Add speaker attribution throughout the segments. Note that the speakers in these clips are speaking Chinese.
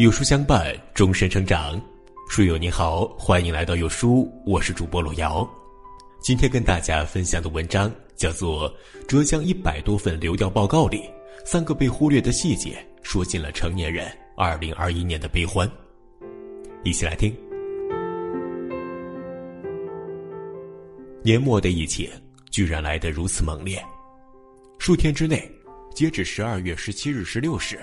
Speaker 1: 有书相伴，终身成长。书友你好，欢迎来到有书，我是主播路遥。今天跟大家分享的文章叫做《浙江一百多份流调报告里，三个被忽略的细节，说尽了成年人二零二一年的悲欢》。一起来听。年末的疫情居然来得如此猛烈，数天之内，截止十二月十七日十六时，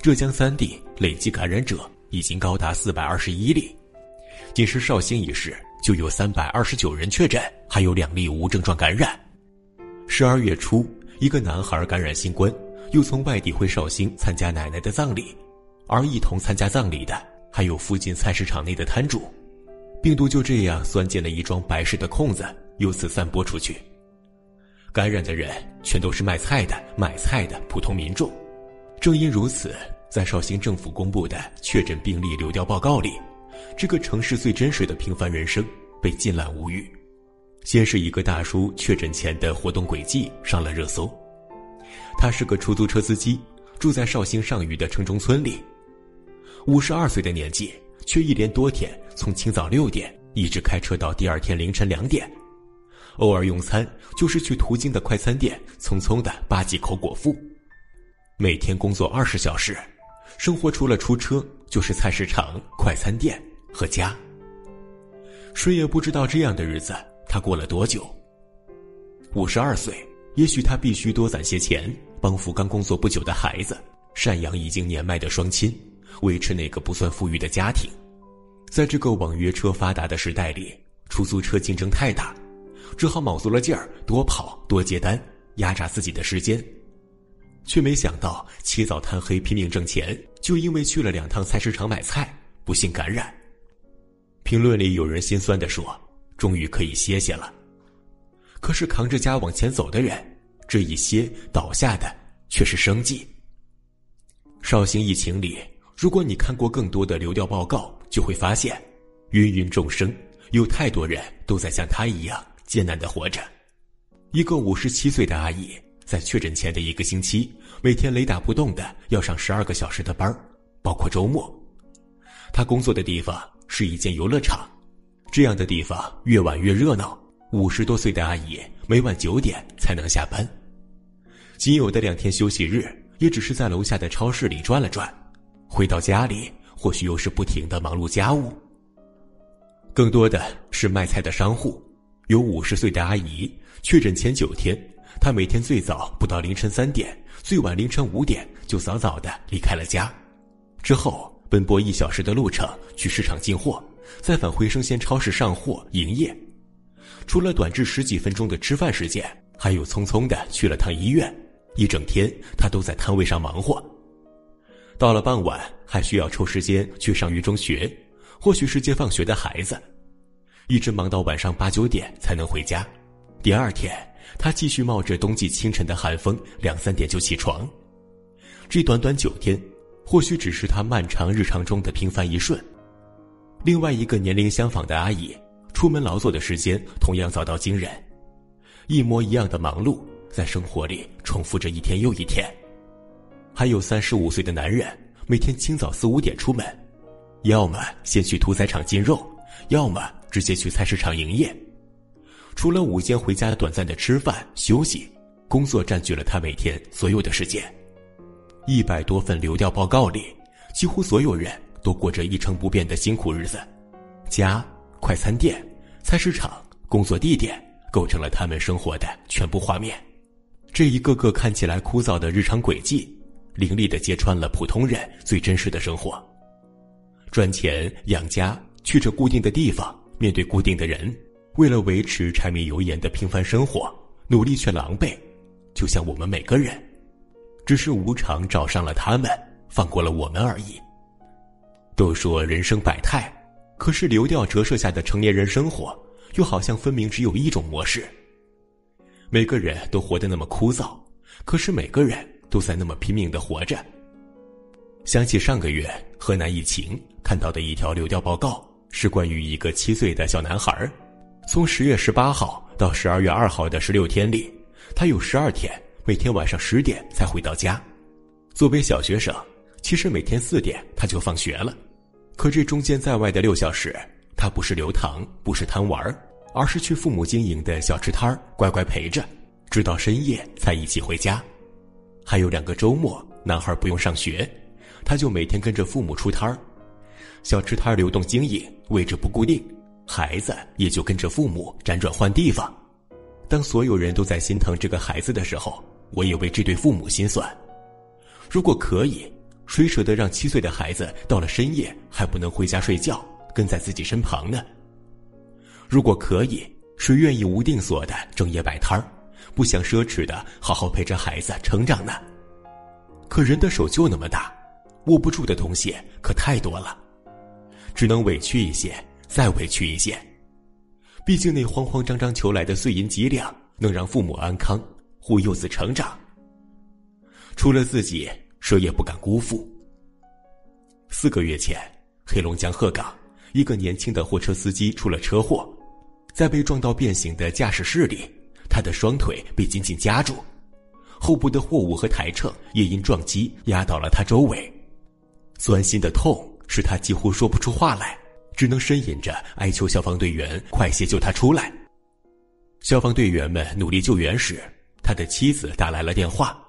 Speaker 1: 浙江三地累计感染者已经高达四百二十一例。仅是绍兴一市就有三百二十九人确诊，还有两例无症状感染。十二月初，一个男孩感染新冠，又从外地回绍兴参加奶奶的葬礼，而一同参加葬礼的还有附近菜市场内的摊主。病毒就这样钻进了一桩白事的空子，由此散播出去。感染的人全都是卖菜的、买菜的普通民众。正因如此，在绍兴政府公布的确诊病例流调报告里。这个城市最真实的平凡人生被尽览无余。先是一个大叔确诊前的活动轨迹上了热搜。他是个出租车司机，住在绍兴上虞的城中村里。五十二岁的年纪，却一连多天从清早六点一直开车到第二天凌晨两点。偶尔用餐就是去途经的快餐店，匆匆的扒几口果腹。每天工作二十小时，生活除了出车就是菜市场、快餐店。和家，谁也不知道这样的日子他过了多久。五十二岁，也许他必须多攒些钱，帮扶刚工作不久的孩子，赡养已经年迈的双亲，维持那个不算富裕的家庭。在这个网约车发达的时代里，出租车竞争太大，只好卯足了劲儿多跑多接单，压榨自己的时间，却没想到起早贪黑拼命挣钱，就因为去了两趟菜市场买菜，不幸感染。评论里有人心酸的说：“终于可以歇歇了。”可是扛着家往前走的人，这一歇倒下的却是生计。绍兴疫情里，如果你看过更多的流调报告，就会发现，芸芸众生有太多人都在像他一样艰难的活着。一个五十七岁的阿姨，在确诊前的一个星期，每天雷打不动的要上十二个小时的班包括周末。她工作的地方。是一间游乐场，这样的地方越晚越热闹。五十多岁的阿姨每晚九点才能下班，仅有的两天休息日，也只是在楼下的超市里转了转。回到家里，或许又是不停的忙碌家务。更多的是卖菜的商户，有五十岁的阿姨确诊前九天，她每天最早不到凌晨三点，最晚凌晨五点就早早的离开了家，之后。奔波一小时的路程去市场进货，再返回生鲜超市上货营业。除了短至十几分钟的吃饭时间，还有匆匆的去了趟医院。一整天，他都在摊位上忙活。到了傍晚，还需要抽时间去上育中学，或许是接放学的孩子，一直忙到晚上八九点才能回家。第二天，他继续冒着冬季清晨的寒风，两三点就起床。这短短九天。或许只是他漫长日常中的平凡一瞬。另外一个年龄相仿的阿姨，出门劳作的时间同样早到惊人，一模一样的忙碌，在生活里重复着一天又一天。还有三十五岁的男人，每天清早四五点出门，要么先去屠宰场进肉，要么直接去菜市场营业。除了午间回家短暂的吃饭休息，工作占据了他每天所有的时间。一百多份流调报告里，几乎所有人都过着一成不变的辛苦日子，家、快餐店、菜市场、工作地点构成了他们生活的全部画面。这一个个看起来枯燥的日常轨迹，凌厉的揭穿了普通人最真实的生活。赚钱养家，去着固定的地方，面对固定的人，为了维持柴米油盐的平凡生活，努力却狼狈，就像我们每个人。只是无常找上了他们，放过了我们而已。都说人生百态，可是流调折射下的成年人生活，又好像分明只有一种模式。每个人都活得那么枯燥，可是每个人都在那么拼命的活着。想起上个月河南疫情看到的一条流调报告，是关于一个七岁的小男孩，从十月十八号到十二月二号的十六天里，他有十二天。每天晚上十点才回到家。作为小学生，其实每天四点他就放学了，可这中间在外的六小时，他不是留堂，不是贪玩，而是去父母经营的小吃摊乖乖陪着，直到深夜才一起回家。还有两个周末，男孩不用上学，他就每天跟着父母出摊。小吃摊流动经营，位置不固定，孩子也就跟着父母辗转换地方。当所有人都在心疼这个孩子的时候，我也为这对父母心酸。如果可以，谁舍得让七岁的孩子到了深夜还不能回家睡觉，跟在自己身旁呢？如果可以，谁愿意无定所的整夜摆摊儿，不想奢侈的好好陪着孩子成长呢？可人的手就那么大，握不住的东西可太多了。只能委屈一些，再委屈一些。毕竟那慌慌张张求来的碎银几两，能让父母安康，护幼子成长。除了自己，谁也不敢辜负。四个月前，黑龙江鹤岗一个年轻的货车司机出了车祸，在被撞到变形的驾驶室里，他的双腿被紧紧夹住，后部的货物和台秤也因撞击压到了他周围，钻心的痛。使他几乎说不出话来，只能呻吟着哀求消防队员快些救他出来。消防队员们努力救援时，他的妻子打来了电话，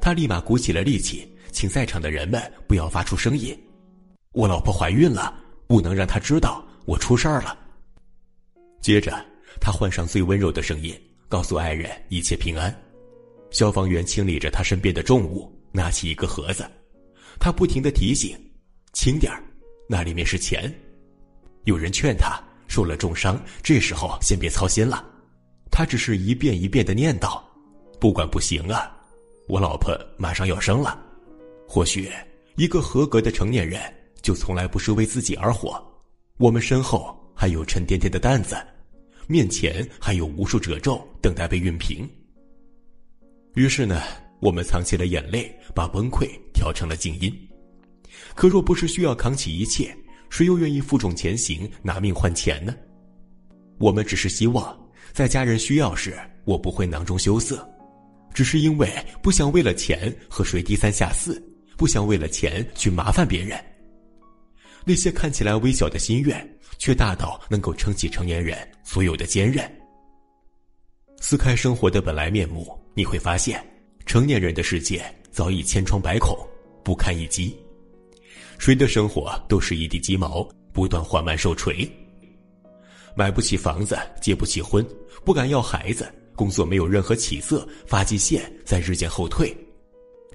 Speaker 1: 他立马鼓起了力气，请在场的人们不要发出声音。我老婆怀孕了，不能让她知道我出事儿了。接着，他换上最温柔的声音，告诉爱人一切平安。消防员清理着他身边的重物，拿起一个盒子，他不停的提醒。轻点儿，那里面是钱。有人劝他受了重伤，这时候先别操心了。他只是一遍一遍的念叨：“不管不行啊，我老婆马上要生了。”或许一个合格的成年人就从来不是为自己而活。我们身后还有沉甸甸的担子，面前还有无数褶皱等待被熨平。于是呢，我们藏起了眼泪，把崩溃调成了静音。可若不是需要扛起一切，谁又愿意负重前行，拿命换钱呢？我们只是希望，在家人需要时，我不会囊中羞涩，只是因为不想为了钱和谁低三下四，不想为了钱去麻烦别人。那些看起来微小的心愿，却大到能够撑起成年人所有的坚韧。撕开生活的本来面目，你会发现，成年人的世界早已千疮百孔，不堪一击。谁的生活都是一地鸡毛，不断缓慢受锤。买不起房子，结不起婚，不敢要孩子，工作没有任何起色，发际线在日渐后退。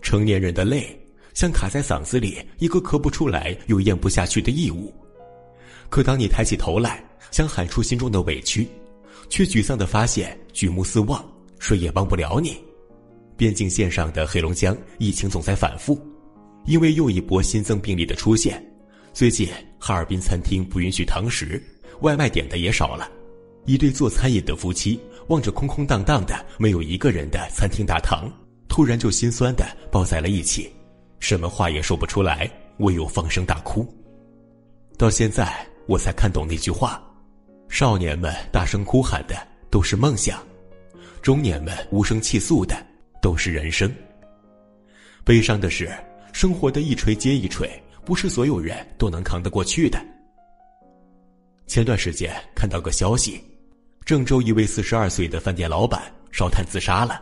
Speaker 1: 成年人的泪，像卡在嗓子里一个咳不出来又咽不下去的异物。可当你抬起头来，想喊出心中的委屈，却沮丧的发现举目四望，谁也帮不了你。边境线上的黑龙江，疫情总在反复。因为又一波新增病例的出现，最近哈尔滨餐厅不允许堂食，外卖点的也少了。一对做餐饮的夫妻望着空空荡荡的、没有一个人的餐厅大堂，突然就心酸的抱在了一起，什么话也说不出来，唯有放声大哭。到现在我才看懂那句话：少年们大声哭喊的都是梦想，中年们无声泣诉的都是人生。悲伤的是。生活的一锤接一锤，不是所有人都能扛得过去的。前段时间看到个消息，郑州一位四十二岁的饭店老板烧炭自杀了。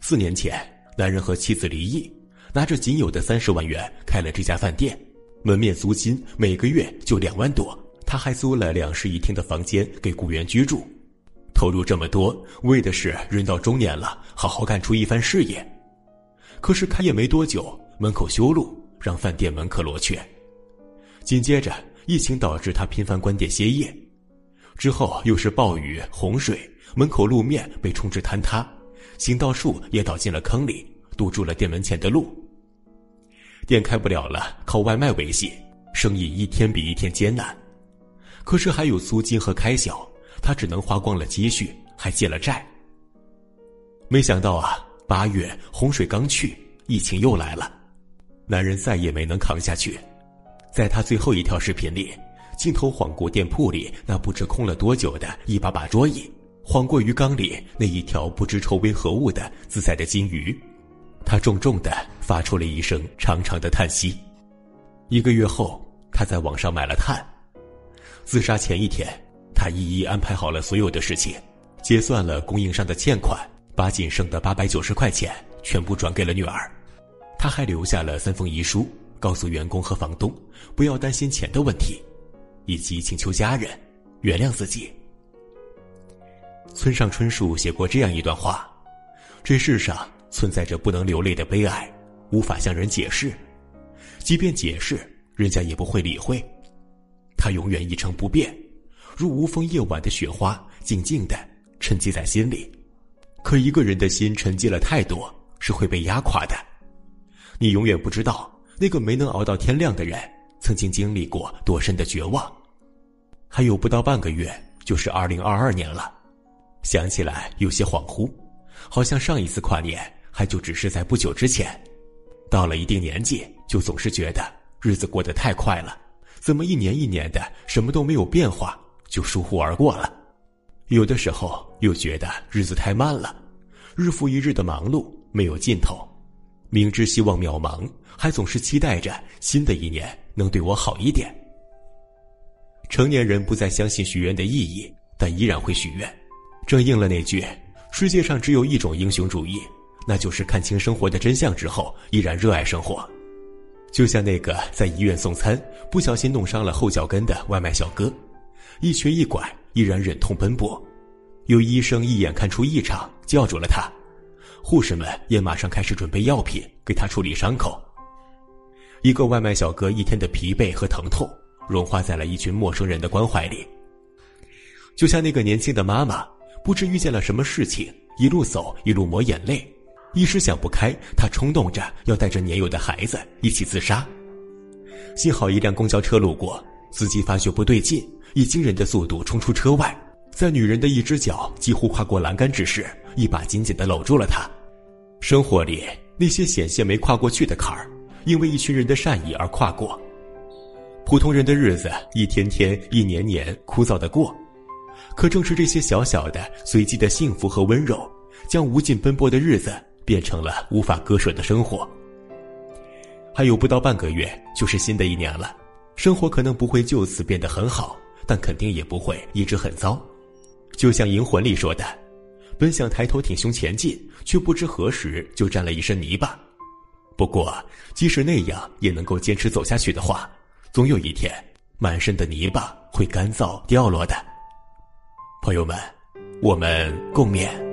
Speaker 1: 四年前，男人和妻子离异，拿着仅有的三十万元开了这家饭店，门面租金每个月就两万多，他还租了两室一厅的房间给雇员居住，投入这么多，为的是人到中年了，好好干出一番事业。可是开业没多久。门口修路，让饭店门可罗雀。紧接着，疫情导致他频繁关店歇业，之后又是暴雨、洪水，门口路面被冲至坍塌，行道树也倒进了坑里，堵住了店门前的路。店开不了了，靠外卖维系，生意一天比一天艰难。可是还有租金和开销，他只能花光了积蓄，还借了债。没想到啊，八月洪水刚去，疫情又来了。男人再也没能扛下去，在他最后一条视频里，镜头晃过店铺里那不知空了多久的一把把桌椅，晃过鱼缸里那一条不知臭为何物的自在的金鱼，他重重的发出了一声长长的叹息。一个月后，他在网上买了炭。自杀前一天，他一一安排好了所有的事情，结算了供应商的欠款，把仅剩的八百九十块钱全部转给了女儿。他还留下了三封遗书，告诉员工和房东不要担心钱的问题，以及请求家人原谅自己。村上春树写过这样一段话：这世上存在着不能流泪的悲哀，无法向人解释，即便解释，人家也不会理会。它永远一成不变，如无风夜晚的雪花，静静的沉积在心里。可一个人的心沉积了太多，是会被压垮的。你永远不知道，那个没能熬到天亮的人，曾经经历过多深的绝望。还有不到半个月，就是二零二二年了，想起来有些恍惚，好像上一次跨年还就只是在不久之前。到了一定年纪，就总是觉得日子过得太快了。怎么一年一年的什么都没有变化，就疏忽而过了？有的时候又觉得日子太慢了，日复一日的忙碌没有尽头，明知希望渺茫，还总是期待着新的一年能对我好一点。成年人不再相信许愿的意义，但依然会许愿，正应了那句：世界上只有一种英雄主义，那就是看清生活的真相之后依然热爱生活。就像那个在医院送餐不小心弄伤了后脚跟的外卖小哥，一瘸一拐依然忍痛奔波，有医生一眼看出异常，叫住了他，护士们也马上开始准备药品给他处理伤口。一个外卖小哥一天的疲惫和疼痛，融化在了一群陌生人的关怀里。就像那个年轻的妈妈，不知遇见了什么事情，一路走一路抹眼泪。一时想不开，他冲动着要带着年幼的孩子一起自杀。幸好一辆公交车路过，司机发觉不对劲，以惊人的速度冲出车外，在女人的一只脚几乎跨过栏杆之时，一把紧紧的搂住了她。生活里那些险些没跨过去的坎儿，因为一群人的善意而跨过。普通人的日子一天天、一年年枯燥的过，可正是这些小小的、随机的幸福和温柔，将无尽奔波的日子。变成了无法割舍的生活。还有不到半个月，就是新的一年了。生活可能不会就此变得很好，但肯定也不会一直很糟。就像《银魂》里说的：“本想抬头挺胸前进，却不知何时就沾了一身泥巴。”不过，即使那样也能够坚持走下去的话，总有一天，满身的泥巴会干燥掉落的。朋友们，我们共勉。